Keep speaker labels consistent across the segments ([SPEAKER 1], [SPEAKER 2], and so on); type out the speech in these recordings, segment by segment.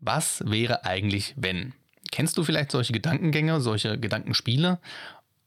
[SPEAKER 1] Was wäre eigentlich, wenn? Kennst du vielleicht solche Gedankengänge, solche Gedankenspiele?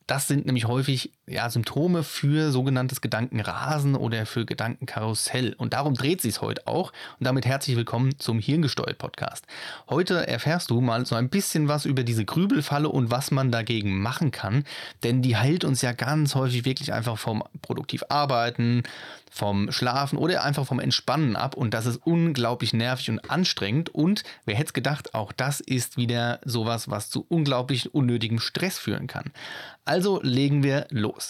[SPEAKER 1] Das sind nämlich häufig ja, Symptome für sogenanntes Gedankenrasen oder für Gedankenkarussell. Und darum dreht sich es heute auch. Und damit herzlich willkommen zum Hirngesteuert Podcast. Heute erfährst du mal so ein bisschen was über diese Grübelfalle und was man dagegen machen kann. Denn die hält uns ja ganz häufig wirklich einfach vom produktiv arbeiten, vom Schlafen oder einfach vom Entspannen ab. Und das ist unglaublich nervig und anstrengend. Und wer hätte es gedacht, auch das ist wieder sowas, was zu unglaublich unnötigem Stress führen kann. Also legen wir los.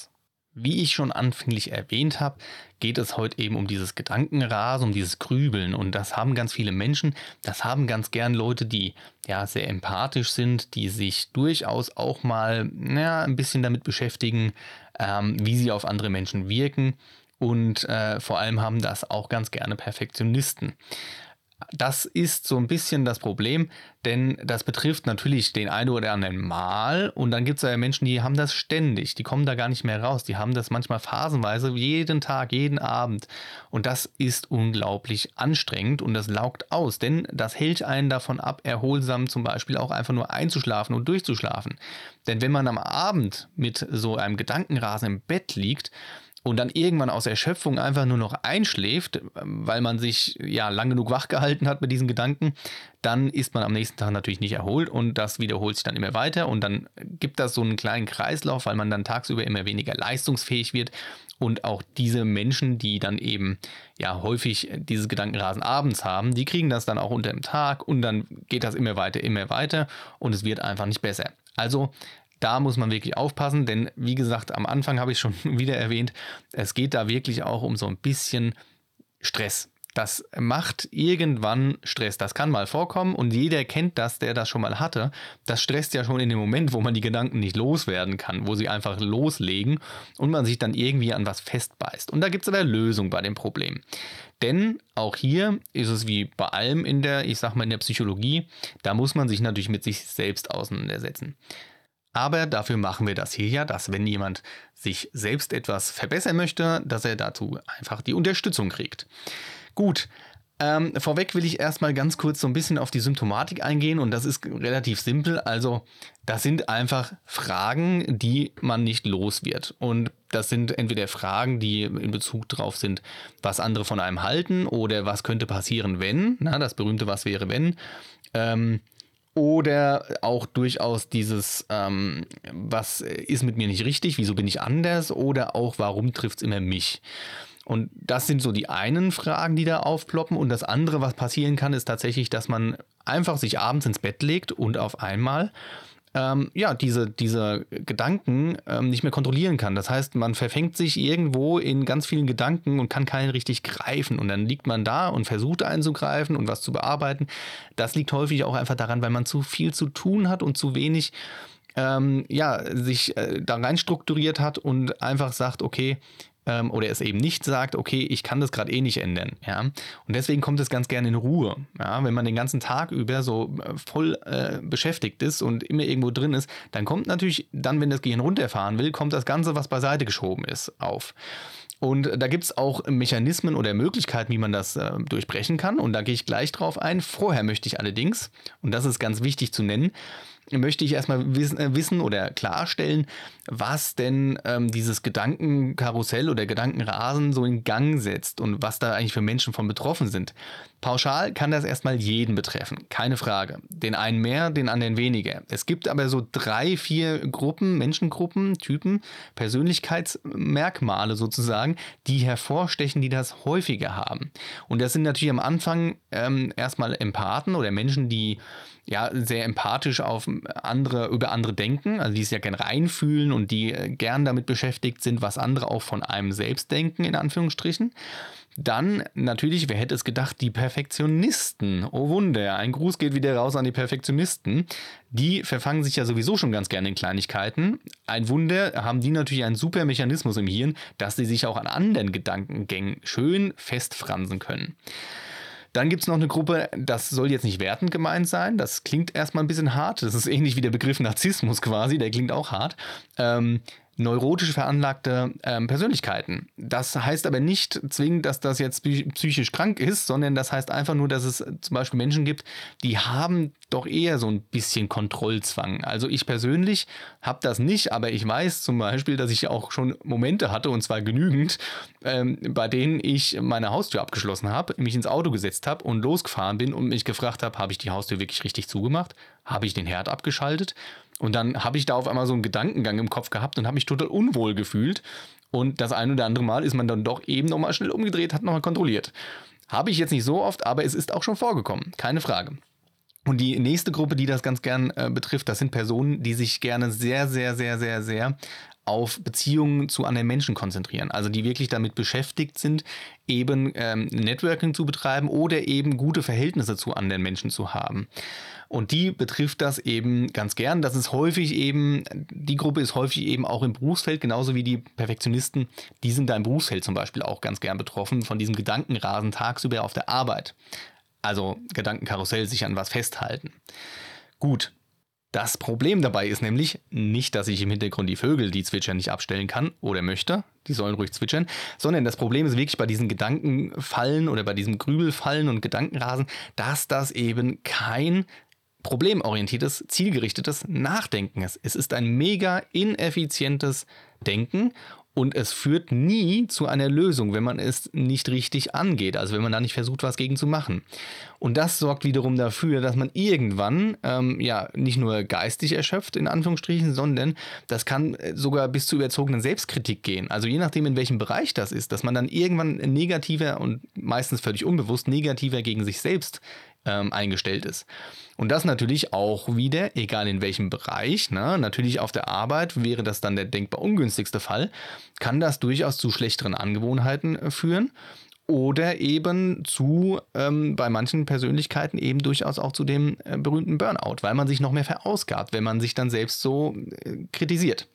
[SPEAKER 1] Wie ich schon anfänglich erwähnt habe, geht es heute eben um dieses Gedankenrasen, um dieses Grübeln. Und das haben ganz viele Menschen. Das haben ganz gern Leute, die ja sehr empathisch sind, die sich durchaus auch mal ja, ein bisschen damit beschäftigen, ähm, wie sie auf andere Menschen wirken. Und äh, vor allem haben das auch ganz gerne Perfektionisten. Das ist so ein bisschen das Problem, denn das betrifft natürlich den einen oder anderen Mal. Und dann gibt es ja Menschen, die haben das ständig, die kommen da gar nicht mehr raus, die haben das manchmal phasenweise, jeden Tag, jeden Abend. Und das ist unglaublich anstrengend und das laugt aus, denn das hält einen davon ab, erholsam zum Beispiel auch einfach nur einzuschlafen und durchzuschlafen. Denn wenn man am Abend mit so einem Gedankenrasen im Bett liegt, und dann irgendwann aus Erschöpfung einfach nur noch einschläft, weil man sich ja lang genug wach gehalten hat mit diesen Gedanken, dann ist man am nächsten Tag natürlich nicht erholt und das wiederholt sich dann immer weiter und dann gibt das so einen kleinen Kreislauf, weil man dann tagsüber immer weniger leistungsfähig wird und auch diese Menschen, die dann eben ja häufig dieses Gedankenrasen abends haben, die kriegen das dann auch unter dem Tag und dann geht das immer weiter, immer weiter und es wird einfach nicht besser. Also da muss man wirklich aufpassen, denn wie gesagt, am Anfang habe ich schon wieder erwähnt, es geht da wirklich auch um so ein bisschen Stress. Das macht irgendwann Stress. Das kann mal vorkommen und jeder kennt das, der das schon mal hatte. Das stresst ja schon in dem Moment, wo man die Gedanken nicht loswerden kann, wo sie einfach loslegen und man sich dann irgendwie an was festbeißt. Und da gibt es aber Lösung bei dem Problem. Denn auch hier ist es wie bei allem in der, ich sag mal, in der Psychologie, da muss man sich natürlich mit sich selbst auseinandersetzen. Aber dafür machen wir das hier ja, dass wenn jemand sich selbst etwas verbessern möchte, dass er dazu einfach die Unterstützung kriegt. Gut, ähm, vorweg will ich erstmal ganz kurz so ein bisschen auf die Symptomatik eingehen und das ist relativ simpel. Also das sind einfach Fragen, die man nicht los wird. Und das sind entweder Fragen, die in Bezug darauf sind, was andere von einem halten oder was könnte passieren, wenn. Na, das berühmte Was wäre, wenn. Ähm, oder auch durchaus dieses, ähm, was ist mit mir nicht richtig, wieso bin ich anders oder auch, warum trifft es immer mich. Und das sind so die einen Fragen, die da aufploppen. Und das andere, was passieren kann, ist tatsächlich, dass man einfach sich abends ins Bett legt und auf einmal ähm, ja, diese, diese Gedanken ähm, nicht mehr kontrollieren kann. Das heißt, man verfängt sich irgendwo in ganz vielen Gedanken und kann keinen richtig greifen. Und dann liegt man da und versucht einzugreifen und was zu bearbeiten. Das liegt häufig auch einfach daran, weil man zu viel zu tun hat und zu wenig ähm, ja, sich äh, da rein strukturiert hat und einfach sagt, okay, ähm, oder es eben nicht sagt, okay, ich kann das gerade eh nicht ändern. Ja? Und deswegen kommt es ganz gerne in Ruhe. Ja? Wenn man den ganzen Tag über so äh, voll äh, beschäftigt ist und immer irgendwo drin ist, dann kommt natürlich, dann, wenn das Gehirn runterfahren will, kommt das Ganze, was beiseite geschoben ist, auf. Und da gibt es auch Mechanismen oder Möglichkeiten, wie man das äh, durchbrechen kann. Und da gehe ich gleich drauf ein. Vorher möchte ich allerdings, und das ist ganz wichtig zu nennen, möchte ich erstmal wissen, äh, wissen oder klarstellen, was denn ähm, dieses Gedankenkarussell oder Gedankenrasen so in Gang setzt und was da eigentlich für Menschen von betroffen sind. Pauschal kann das erstmal jeden betreffen, keine Frage. Den einen mehr, den anderen weniger. Es gibt aber so drei, vier Gruppen, Menschengruppen, Typen, Persönlichkeitsmerkmale sozusagen, die hervorstechen, die das häufiger haben. Und das sind natürlich am Anfang ähm, erstmal Empathen oder Menschen, die ja sehr empathisch auf andere, über andere denken, also die es ja gern reinfühlen und die äh, gern damit beschäftigt sind, was andere auch von einem selbst denken, in Anführungsstrichen. Dann natürlich, wer hätte es gedacht, die Perfektionisten. Oh Wunder, ein Gruß geht wieder raus an die Perfektionisten. Die verfangen sich ja sowieso schon ganz gerne in Kleinigkeiten. Ein Wunder haben die natürlich einen super Mechanismus im Hirn, dass sie sich auch an anderen Gedankengängen schön festfransen können. Dann gibt es noch eine Gruppe, das soll jetzt nicht wertend gemeint sein. Das klingt erstmal ein bisschen hart. Das ist ähnlich wie der Begriff Narzissmus quasi, der klingt auch hart. Ähm, neurotisch veranlagte ähm, Persönlichkeiten. Das heißt aber nicht zwingend, dass das jetzt psychisch krank ist, sondern das heißt einfach nur, dass es zum Beispiel Menschen gibt, die haben doch eher so ein bisschen Kontrollzwang. Also ich persönlich habe das nicht, aber ich weiß zum Beispiel, dass ich auch schon Momente hatte, und zwar genügend, ähm, bei denen ich meine Haustür abgeschlossen habe, mich ins Auto gesetzt habe und losgefahren bin und mich gefragt habe, habe ich die Haustür wirklich richtig zugemacht? Habe ich den Herd abgeschaltet? Und dann habe ich da auf einmal so einen Gedankengang im Kopf gehabt und habe mich total unwohl gefühlt. Und das ein oder andere Mal ist man dann doch eben nochmal schnell umgedreht, hat nochmal kontrolliert. Habe ich jetzt nicht so oft, aber es ist auch schon vorgekommen, keine Frage. Und die nächste Gruppe, die das ganz gern äh, betrifft, das sind Personen, die sich gerne sehr, sehr, sehr, sehr, sehr auf Beziehungen zu anderen Menschen konzentrieren. Also die wirklich damit beschäftigt sind, eben ähm, Networking zu betreiben oder eben gute Verhältnisse zu anderen Menschen zu haben. Und die betrifft das eben ganz gern. Das ist häufig eben, die Gruppe ist häufig eben auch im Berufsfeld, genauso wie die Perfektionisten. Die sind da im Berufsfeld zum Beispiel auch ganz gern betroffen von diesem Gedankenrasen tagsüber auf der Arbeit. Also Gedankenkarussell, sich an was festhalten. Gut, das Problem dabei ist nämlich nicht, dass ich im Hintergrund die Vögel, die zwitschern, nicht abstellen kann oder möchte. Die sollen ruhig zwitschern. Sondern das Problem ist wirklich bei diesen Gedankenfallen oder bei diesem Grübelfallen und Gedankenrasen, dass das eben kein problemorientiertes, zielgerichtetes Nachdenken ist. Es ist ein mega ineffizientes Denken und es führt nie zu einer Lösung, wenn man es nicht richtig angeht, also wenn man da nicht versucht, was gegen zu machen. Und das sorgt wiederum dafür, dass man irgendwann ähm, ja nicht nur geistig erschöpft, in Anführungsstrichen, sondern das kann sogar bis zu überzogenen Selbstkritik gehen. Also je nachdem, in welchem Bereich das ist, dass man dann irgendwann negativer und meistens völlig unbewusst negativer gegen sich selbst ähm, eingestellt ist. Und das natürlich auch wieder, egal in welchem Bereich, ne, natürlich auf der Arbeit wäre das dann der denkbar ungünstigste Fall, kann das durchaus zu schlechteren Angewohnheiten äh, führen oder eben zu, ähm, bei manchen Persönlichkeiten eben durchaus auch zu dem äh, berühmten Burnout, weil man sich noch mehr verausgabt, wenn man sich dann selbst so äh, kritisiert.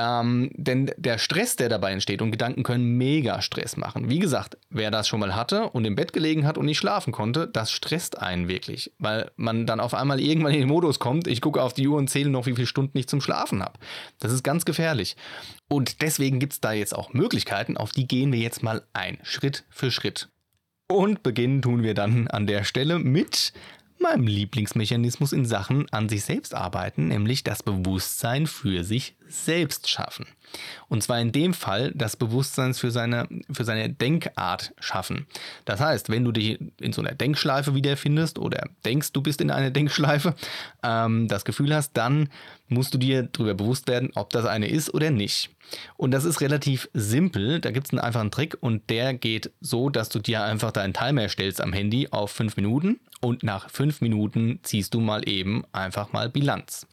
[SPEAKER 1] Ähm, denn der Stress, der dabei entsteht, und Gedanken können mega Stress machen. Wie gesagt, wer das schon mal hatte und im Bett gelegen hat und nicht schlafen konnte, das stresst einen wirklich, weil man dann auf einmal irgendwann in den Modus kommt, ich gucke auf die Uhr und zähle noch, wie viele Stunden ich zum Schlafen habe. Das ist ganz gefährlich. Und deswegen gibt es da jetzt auch Möglichkeiten, auf die gehen wir jetzt mal ein, Schritt für Schritt. Und beginnen tun wir dann an der Stelle mit meinem Lieblingsmechanismus in Sachen an sich selbst arbeiten, nämlich das Bewusstsein für sich selbst schaffen. Und zwar in dem Fall das Bewusstsein für seine, für seine Denkart schaffen. Das heißt, wenn du dich in so einer Denkschleife wiederfindest oder denkst, du bist in einer Denkschleife, ähm, das Gefühl hast, dann musst du dir darüber bewusst werden, ob das eine ist oder nicht. Und das ist relativ simpel. Da gibt es einen einfachen Trick und der geht so, dass du dir einfach deinen Timer stellst am Handy auf fünf Minuten und nach fünf Minuten ziehst du mal eben einfach mal Bilanz.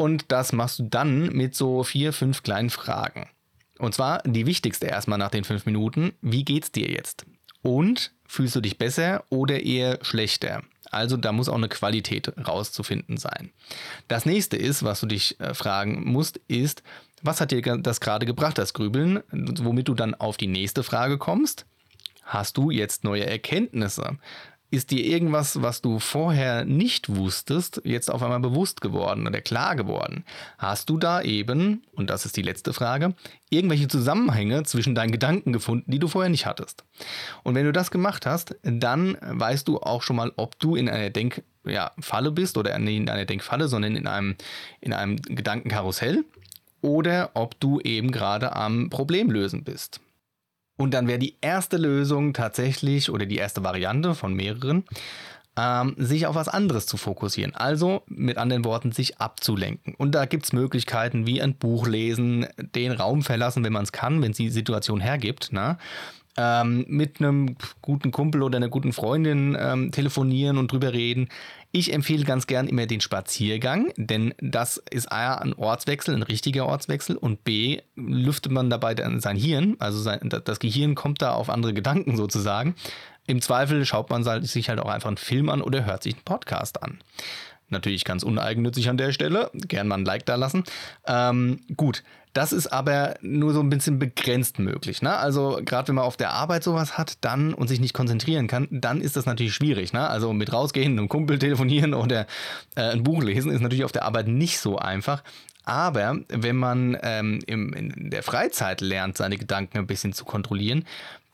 [SPEAKER 1] Und das machst du dann mit so vier, fünf kleinen Fragen. Und zwar die wichtigste erstmal nach den fünf Minuten. Wie geht's dir jetzt? Und fühlst du dich besser oder eher schlechter? Also da muss auch eine Qualität rauszufinden sein. Das nächste ist, was du dich äh, fragen musst, ist, was hat dir das gerade gebracht, das Grübeln, womit du dann auf die nächste Frage kommst? Hast du jetzt neue Erkenntnisse? Ist dir irgendwas, was du vorher nicht wusstest, jetzt auf einmal bewusst geworden oder klar geworden? Hast du da eben, und das ist die letzte Frage, irgendwelche Zusammenhänge zwischen deinen Gedanken gefunden, die du vorher nicht hattest? Und wenn du das gemacht hast, dann weißt du auch schon mal, ob du in einer Denkfalle ja, bist oder nicht in einer Denkfalle, sondern in einem, in einem Gedankenkarussell oder ob du eben gerade am Problemlösen bist. Und dann wäre die erste Lösung tatsächlich oder die erste Variante von mehreren, ähm, sich auf was anderes zu fokussieren. Also mit anderen Worten, sich abzulenken. Und da gibt es Möglichkeiten wie ein Buch lesen, den Raum verlassen, wenn man es kann, wenn es die Situation hergibt. Na? Ähm, mit einem guten Kumpel oder einer guten Freundin ähm, telefonieren und drüber reden. Ich empfehle ganz gern immer den Spaziergang, denn das ist A, ein Ortswechsel, ein richtiger Ortswechsel und B, lüftet man dabei dann sein Hirn, also sein, das Gehirn kommt da auf andere Gedanken sozusagen. Im Zweifel schaut man sich halt auch einfach einen Film an oder hört sich einen Podcast an. Natürlich ganz uneigennützig an der Stelle. Gern mal ein Like da lassen. Ähm, gut, das ist aber nur so ein bisschen begrenzt möglich. Ne? Also gerade wenn man auf der Arbeit sowas hat dann und sich nicht konzentrieren kann, dann ist das natürlich schwierig. Ne? Also mit rausgehen, einem Kumpel telefonieren oder äh, ein Buch lesen ist natürlich auf der Arbeit nicht so einfach. Aber wenn man ähm, im, in der Freizeit lernt, seine Gedanken ein bisschen zu kontrollieren,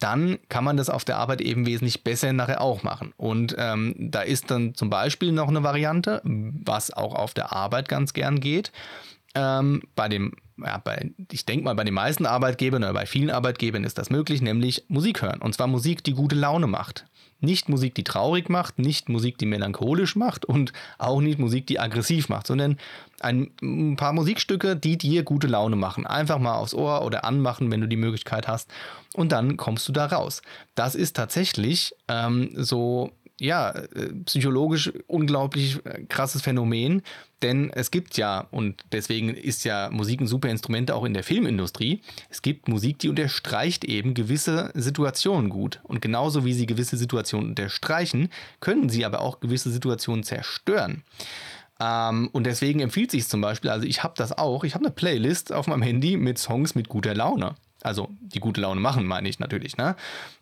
[SPEAKER 1] dann kann man das auf der Arbeit eben wesentlich besser nachher auch machen. Und ähm, da ist dann zum Beispiel noch eine Variante, was auch auf der Arbeit ganz gern geht. Ähm, bei dem, ja, bei, ich denke mal, bei den meisten Arbeitgebern oder bei vielen Arbeitgebern ist das möglich, nämlich Musik hören. Und zwar Musik, die gute Laune macht. Nicht Musik, die traurig macht, nicht Musik, die melancholisch macht und auch nicht Musik, die aggressiv macht, sondern ein, paar Musikstücke, die dir gute Laune machen. Einfach mal aufs Ohr oder anmachen, wenn du die Möglichkeit hast. Und dann kommst du da raus. Das ist tatsächlich ähm, so ja, äh, psychologisch unglaublich äh, krasses Phänomen, denn es gibt ja, und deswegen ist ja Musik ein super Instrument auch in der Filmindustrie, es gibt Musik, die unterstreicht eben gewisse Situationen gut. Und genauso wie sie gewisse Situationen unterstreichen, können sie aber auch gewisse Situationen zerstören. Ähm, und deswegen empfiehlt sich zum Beispiel, also ich habe das auch, ich habe eine Playlist auf meinem Handy mit Songs mit guter Laune. Also die gute Laune machen, meine ich natürlich. Ne?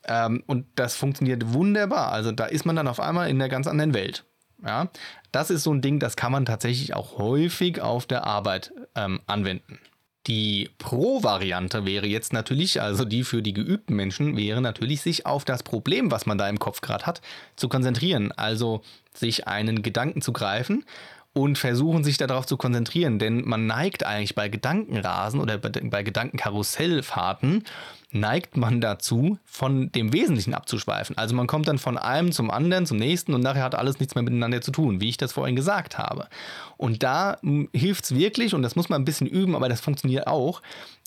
[SPEAKER 1] Ähm, und das funktioniert wunderbar. Also da ist man dann auf einmal in einer ganz anderen Welt. Ja? Das ist so ein Ding, das kann man tatsächlich auch häufig auf der Arbeit ähm, anwenden. Die Pro-Variante wäre jetzt natürlich, also die für die geübten Menschen, wäre natürlich, sich auf das Problem, was man da im Kopf gerade hat, zu konzentrieren. Also sich einen Gedanken zu greifen und versuchen sich darauf zu konzentrieren, denn man neigt eigentlich bei Gedankenrasen oder bei, Gedankenkarussellfahrten neigt man dazu, von dem Wesentlichen abzuschweifen. Also man kommt dann von einem zum anderen, zum nächsten und nachher hat alles nichts mehr miteinander zu tun, wie ich das vorhin gesagt habe. Und da hm, hilft es wirklich, und das muss man ein bisschen üben, aber das funktioniert auch,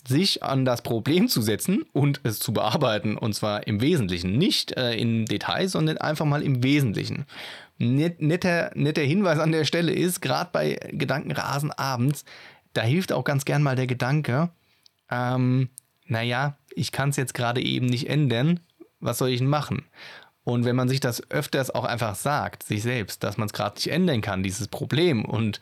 [SPEAKER 1] sich an das Problem zu setzen und es zu bearbeiten. Und zwar im Wesentlichen. Nicht äh, in Details, sondern einfach mal im Wesentlichen. Net, netter, netter Hinweis an der Stelle ist, gerade bei Gedankenrasen abends, da hilft auch ganz gern mal der Gedanke, ähm, naja, ich kann es jetzt gerade eben nicht ändern, was soll ich denn machen? Und wenn man sich das öfters auch einfach sagt, sich selbst, dass man es gerade nicht ändern kann, dieses Problem, und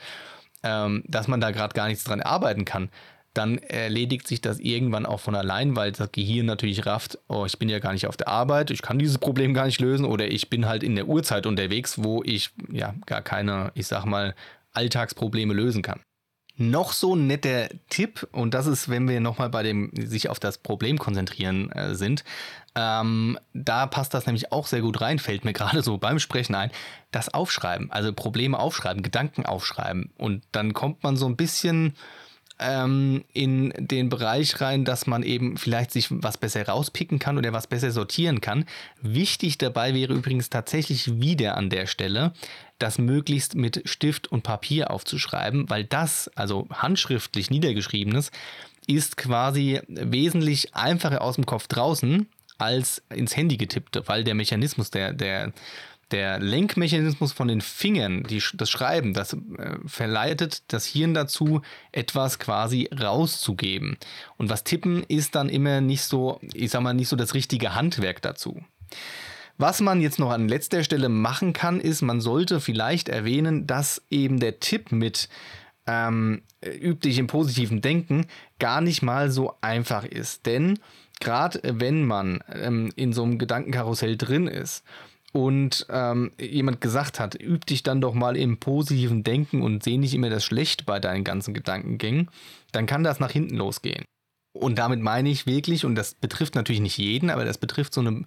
[SPEAKER 1] ähm, dass man da gerade gar nichts dran arbeiten kann, dann erledigt sich das irgendwann auch von allein, weil das Gehirn natürlich rafft, oh, ich bin ja gar nicht auf der Arbeit, ich kann dieses Problem gar nicht lösen oder ich bin halt in der Uhrzeit unterwegs, wo ich ja gar keine, ich sag mal, Alltagsprobleme lösen kann. Noch so ein netter Tipp, und das ist, wenn wir nochmal bei dem sich auf das Problem konzentrieren äh, sind, ähm, da passt das nämlich auch sehr gut rein, fällt mir gerade so beim Sprechen ein, das Aufschreiben, also Probleme aufschreiben, Gedanken aufschreiben. Und dann kommt man so ein bisschen ähm, in den Bereich rein, dass man eben vielleicht sich was besser rauspicken kann oder was besser sortieren kann. Wichtig dabei wäre übrigens tatsächlich wieder an der Stelle, das möglichst mit Stift und Papier aufzuschreiben, weil das, also handschriftlich niedergeschriebenes, ist quasi wesentlich einfacher aus dem Kopf draußen als ins Handy getippt, weil der Mechanismus der, der der Lenkmechanismus von den Fingern, die, das Schreiben, das äh, verleitet das Hirn dazu, etwas quasi rauszugeben. Und was tippen ist dann immer nicht so, ich sag mal, nicht so das richtige Handwerk dazu. Was man jetzt noch an letzter Stelle machen kann, ist, man sollte vielleicht erwähnen, dass eben der Tipp mit ähm, üb dich im positiven Denken gar nicht mal so einfach ist. Denn gerade wenn man ähm, in so einem Gedankenkarussell drin ist und ähm, jemand gesagt hat, üb dich dann doch mal im positiven Denken und seh nicht immer das Schlechte bei deinen ganzen Gedankengängen, dann kann das nach hinten losgehen. Und damit meine ich wirklich, und das betrifft natürlich nicht jeden, aber das betrifft so eine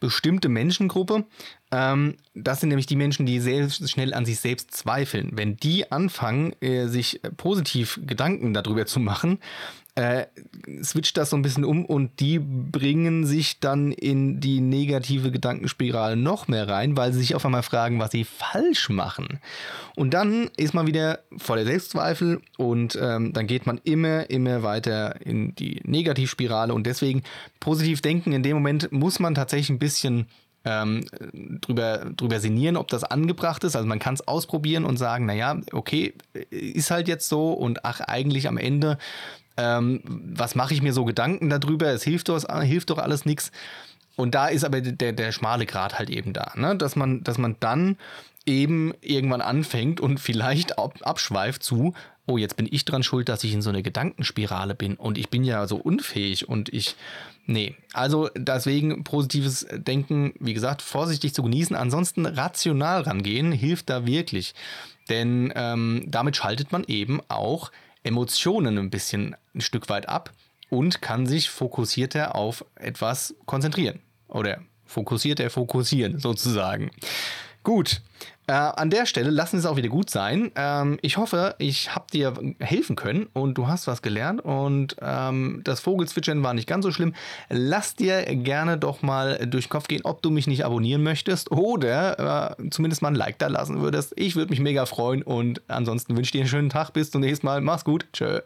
[SPEAKER 1] bestimmte Menschengruppe. Ähm, das sind nämlich die Menschen, die sehr schnell an sich selbst zweifeln. Wenn die anfangen, äh, sich positiv Gedanken darüber zu machen, äh, switcht das so ein bisschen um und die bringen sich dann in die negative Gedankenspirale noch mehr rein, weil sie sich auf einmal fragen, was sie falsch machen. Und dann ist man wieder voller Selbstzweifel und ähm, dann geht man immer, immer weiter in die Negativspirale und deswegen positiv denken. In dem Moment muss man tatsächlich ein bisschen ähm, drüber, drüber sinnieren, ob das angebracht ist. Also man kann es ausprobieren und sagen, naja, okay, ist halt jetzt so und ach, eigentlich am Ende ähm, was mache ich mir so Gedanken darüber? Es hilft doch, hilft doch alles nichts. Und da ist aber der, der schmale Grad halt eben da, ne? dass, man, dass man dann eben irgendwann anfängt und vielleicht ab, abschweift zu, oh, jetzt bin ich dran schuld, dass ich in so eine Gedankenspirale bin und ich bin ja so unfähig und ich, nee. Also deswegen positives Denken, wie gesagt, vorsichtig zu genießen, ansonsten rational rangehen, hilft da wirklich. Denn ähm, damit schaltet man eben auch Emotionen ein bisschen ein Stück weit ab und kann sich fokussierter auf etwas konzentrieren. Oder fokussierter fokussieren, sozusagen. Gut, äh, an der Stelle lassen es auch wieder gut sein. Ähm, ich hoffe, ich habe dir helfen können und du hast was gelernt und ähm, das Vogelzwitschern war nicht ganz so schlimm. Lass dir gerne doch mal durch den Kopf gehen, ob du mich nicht abonnieren möchtest oder äh, zumindest mal ein Like da lassen würdest. Ich würde mich mega freuen und ansonsten wünsche dir einen schönen Tag. Bis zum nächsten Mal. Mach's gut. Tschö.